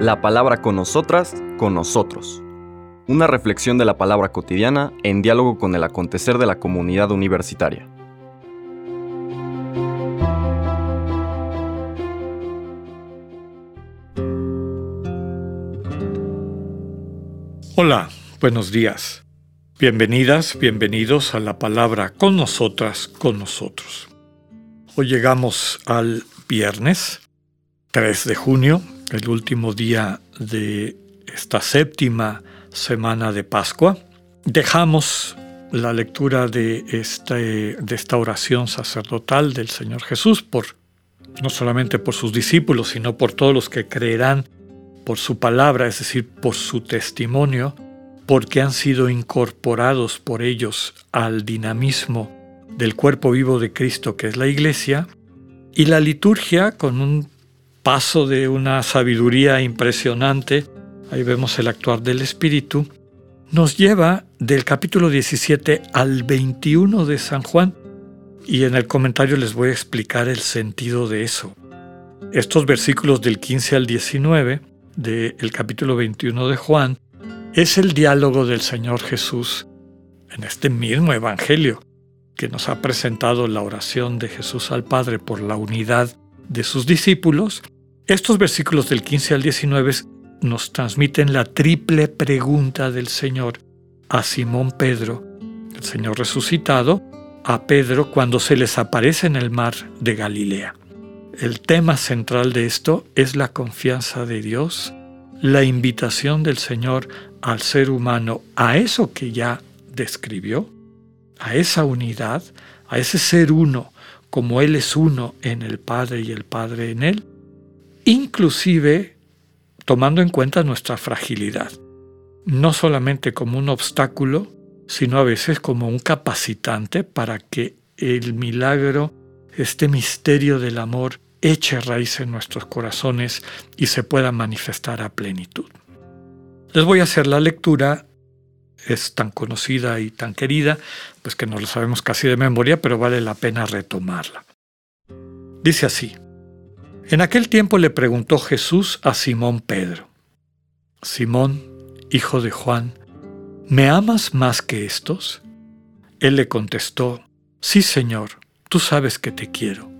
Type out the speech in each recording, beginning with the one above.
La palabra con nosotras, con nosotros. Una reflexión de la palabra cotidiana en diálogo con el acontecer de la comunidad universitaria. Hola, buenos días. Bienvenidas, bienvenidos a la palabra con nosotras, con nosotros. Hoy llegamos al viernes 3 de junio, el último día de esta séptima semana de Pascua. Dejamos la lectura de, este, de esta oración sacerdotal del Señor Jesús por no solamente por sus discípulos, sino por todos los que creerán por su palabra, es decir, por su testimonio, porque han sido incorporados por ellos al dinamismo del cuerpo vivo de Cristo que es la iglesia, y la liturgia con un paso de una sabiduría impresionante, ahí vemos el actuar del Espíritu, nos lleva del capítulo 17 al 21 de San Juan, y en el comentario les voy a explicar el sentido de eso. Estos versículos del 15 al 19 del capítulo 21 de Juan es el diálogo del Señor Jesús en este mismo Evangelio que nos ha presentado la oración de Jesús al Padre por la unidad de sus discípulos. Estos versículos del 15 al 19 nos transmiten la triple pregunta del Señor a Simón Pedro, el Señor resucitado, a Pedro cuando se les aparece en el mar de Galilea. El tema central de esto es la confianza de Dios, la invitación del Señor al ser humano a eso que ya describió, a esa unidad, a ese ser uno, como Él es uno en el Padre y el Padre en Él, inclusive tomando en cuenta nuestra fragilidad, no solamente como un obstáculo, sino a veces como un capacitante para que el milagro, este misterio del amor, eche raíz en nuestros corazones y se pueda manifestar a plenitud. Les voy a hacer la lectura, es tan conocida y tan querida, pues que no lo sabemos casi de memoria, pero vale la pena retomarla. Dice así, en aquel tiempo le preguntó Jesús a Simón Pedro, Simón, hijo de Juan, ¿me amas más que estos? Él le contestó, Sí, Señor, tú sabes que te quiero.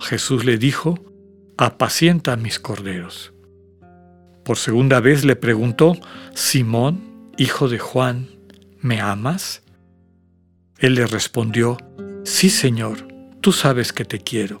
Jesús le dijo, apacienta mis corderos. Por segunda vez le preguntó, Simón, hijo de Juan, ¿me amas? Él le respondió, Sí, Señor, tú sabes que te quiero.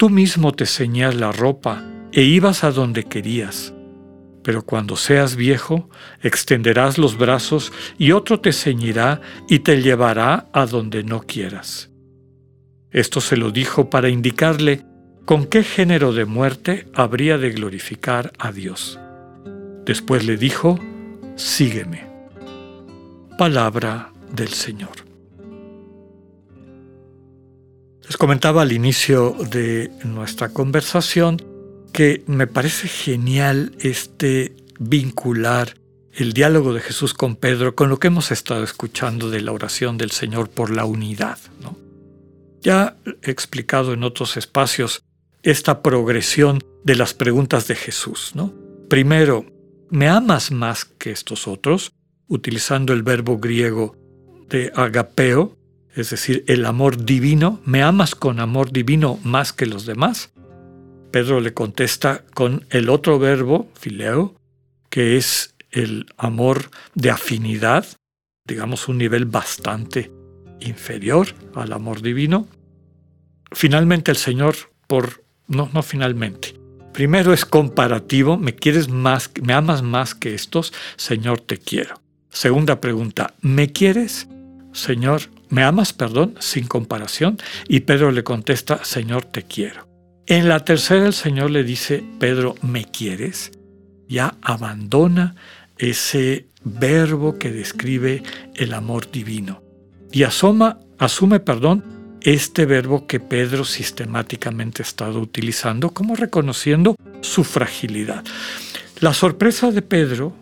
tú mismo te ceñías la ropa e ibas a donde querías. Pero cuando seas viejo, extenderás los brazos y otro te ceñirá y te llevará a donde no quieras. Esto se lo dijo para indicarle con qué género de muerte habría de glorificar a Dios. Después le dijo, sígueme. Palabra del Señor. Les comentaba al inicio de nuestra conversación que me parece genial este vincular el diálogo de Jesús con Pedro con lo que hemos estado escuchando de la oración del Señor por la unidad. ¿no? Ya he explicado en otros espacios esta progresión de las preguntas de Jesús. ¿no? Primero, ¿me amas más que estos otros? Utilizando el verbo griego de agapeo, es decir, el amor divino. ¿Me amas con amor divino más que los demás? Pedro le contesta con el otro verbo, fileo, que es el amor de afinidad, digamos un nivel bastante inferior al amor divino. Finalmente el Señor, por no, no finalmente. Primero es comparativo, me quieres más, me amas más que estos, Señor, te quiero. Segunda pregunta, ¿me quieres? Señor, ¿me amas, perdón, sin comparación? Y Pedro le contesta, Señor, te quiero. En la tercera el Señor le dice, Pedro, ¿me quieres? Ya abandona ese verbo que describe el amor divino y asoma, asume, perdón, este verbo que Pedro sistemáticamente ha estado utilizando como reconociendo su fragilidad. La sorpresa de Pedro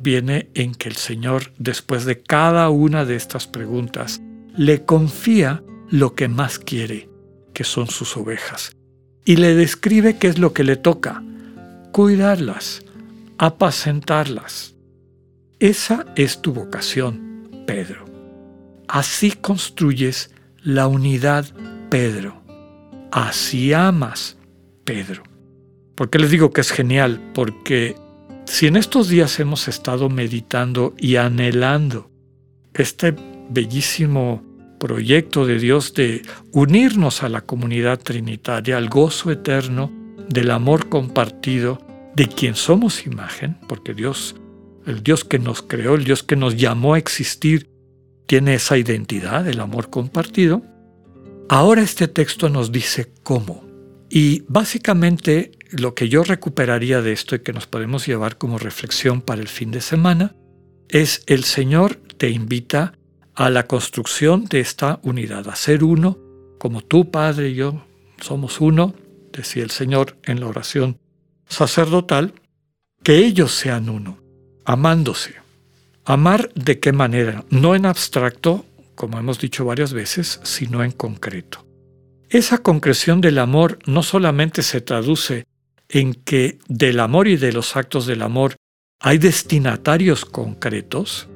viene en que el Señor, después de cada una de estas preguntas, le confía lo que más quiere, que son sus ovejas, y le describe qué es lo que le toca, cuidarlas, apacentarlas. Esa es tu vocación, Pedro. Así construyes la unidad, Pedro. Así amas, Pedro. ¿Por qué les digo que es genial? Porque si en estos días hemos estado meditando y anhelando este bellísimo proyecto de Dios de unirnos a la comunidad trinitaria, al gozo eterno del amor compartido de quien somos imagen, porque Dios, el Dios que nos creó, el Dios que nos llamó a existir, tiene esa identidad, el amor compartido. Ahora este texto nos dice cómo. Y básicamente lo que yo recuperaría de esto y que nos podemos llevar como reflexión para el fin de semana es el Señor te invita a la construcción de esta unidad, a ser uno, como tú, Padre, y yo somos uno, decía el Señor en la oración sacerdotal, que ellos sean uno, amándose. Amar de qué manera? No en abstracto, como hemos dicho varias veces, sino en concreto. Esa concreción del amor no solamente se traduce en que del amor y de los actos del amor hay destinatarios concretos,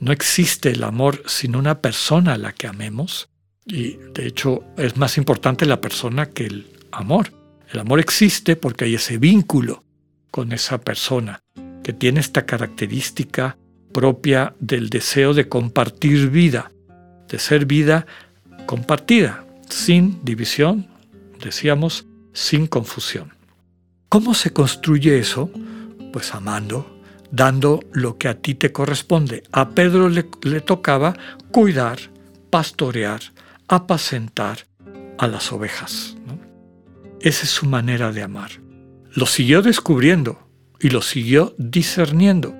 no existe el amor sin una persona a la que amemos, y de hecho es más importante la persona que el amor. El amor existe porque hay ese vínculo con esa persona que tiene esta característica propia del deseo de compartir vida, de ser vida compartida, sin división, decíamos, sin confusión. ¿Cómo se construye eso? Pues amando, dando lo que a ti te corresponde. A Pedro le, tocaba cuidar, pastorear, apacentar a las ovejas. Esa es su manera de amar. Lo siguió descubriendo y lo siguió discerniendo,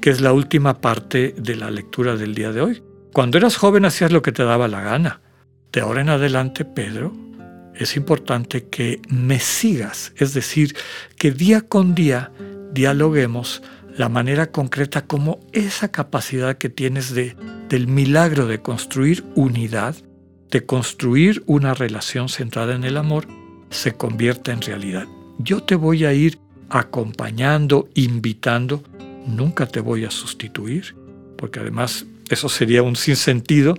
que es la última parte de la lectura del día de hoy. Cuando eras joven hacías lo que te daba la gana. De ahora en adelante, Pedro, es importante que me sigas, es decir, que día con día dialoguemos la manera concreta como esa capacidad que tienes de, del milagro de construir unidad, de construir una relación centrada en el amor, se convierta en realidad. Yo te voy a ir acompañando, invitando, nunca te voy a sustituir, porque además eso sería un sinsentido.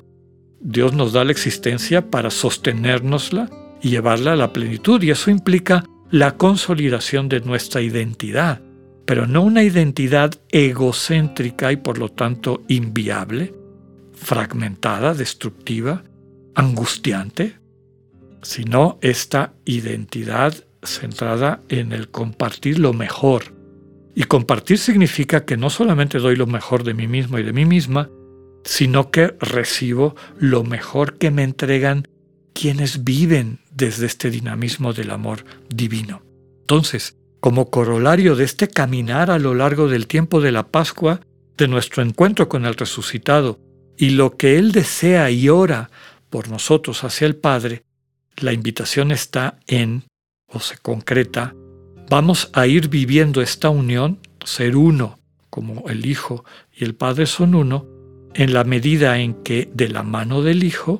Dios nos da la existencia para sostenérnosla y llevarla a la plenitud, y eso implica la consolidación de nuestra identidad, pero no una identidad egocéntrica y por lo tanto inviable, fragmentada, destructiva, angustiante, sino esta identidad centrada en el compartir lo mejor. Y compartir significa que no solamente doy lo mejor de mí mismo y de mí misma, sino que recibo lo mejor que me entregan quienes viven desde este dinamismo del amor divino. Entonces, como corolario de este caminar a lo largo del tiempo de la Pascua, de nuestro encuentro con el resucitado, y lo que Él desea y ora por nosotros hacia el Padre, la invitación está en, o se concreta, vamos a ir viviendo esta unión, ser uno, como el Hijo y el Padre son uno, en la medida en que de la mano del Hijo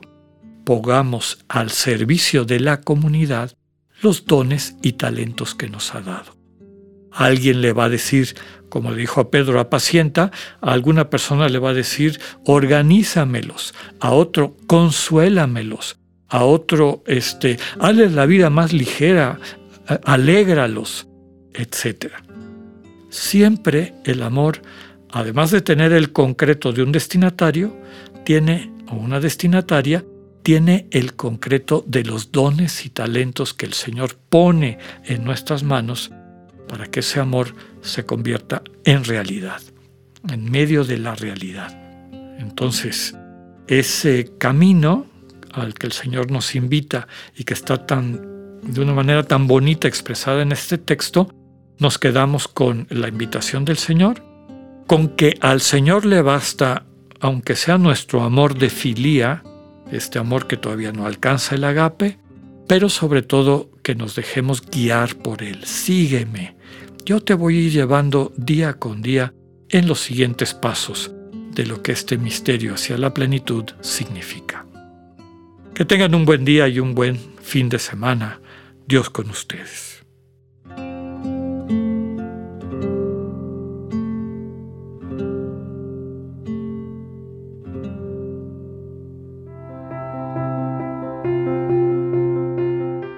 pongamos al servicio de la comunidad los dones y talentos que nos ha dado. Alguien le va a decir, como le dijo a Pedro, apacienta, a alguna persona le va a decir, organízamelos, a otro, consuélamelos, a otro, este, hazle la vida más ligera, alégralos, etc. Siempre el amor, además de tener el concreto de un destinatario, tiene, o una destinataria, tiene el concreto de los dones y talentos que el Señor pone en nuestras manos para que ese amor se convierta en realidad, en medio de la realidad. Entonces, ese camino al que el Señor nos invita y que está tan de una manera tan bonita expresada en este texto, nos quedamos con la invitación del Señor, con que al Señor le basta, aunque sea nuestro amor de filía, este amor que todavía no alcanza el agape, pero sobre todo que nos dejemos guiar por Él. Sígueme. Yo te voy a ir llevando día con día en los siguientes pasos de lo que este misterio hacia la plenitud significa. Que tengan un buen día y un buen fin de semana. Dios con ustedes.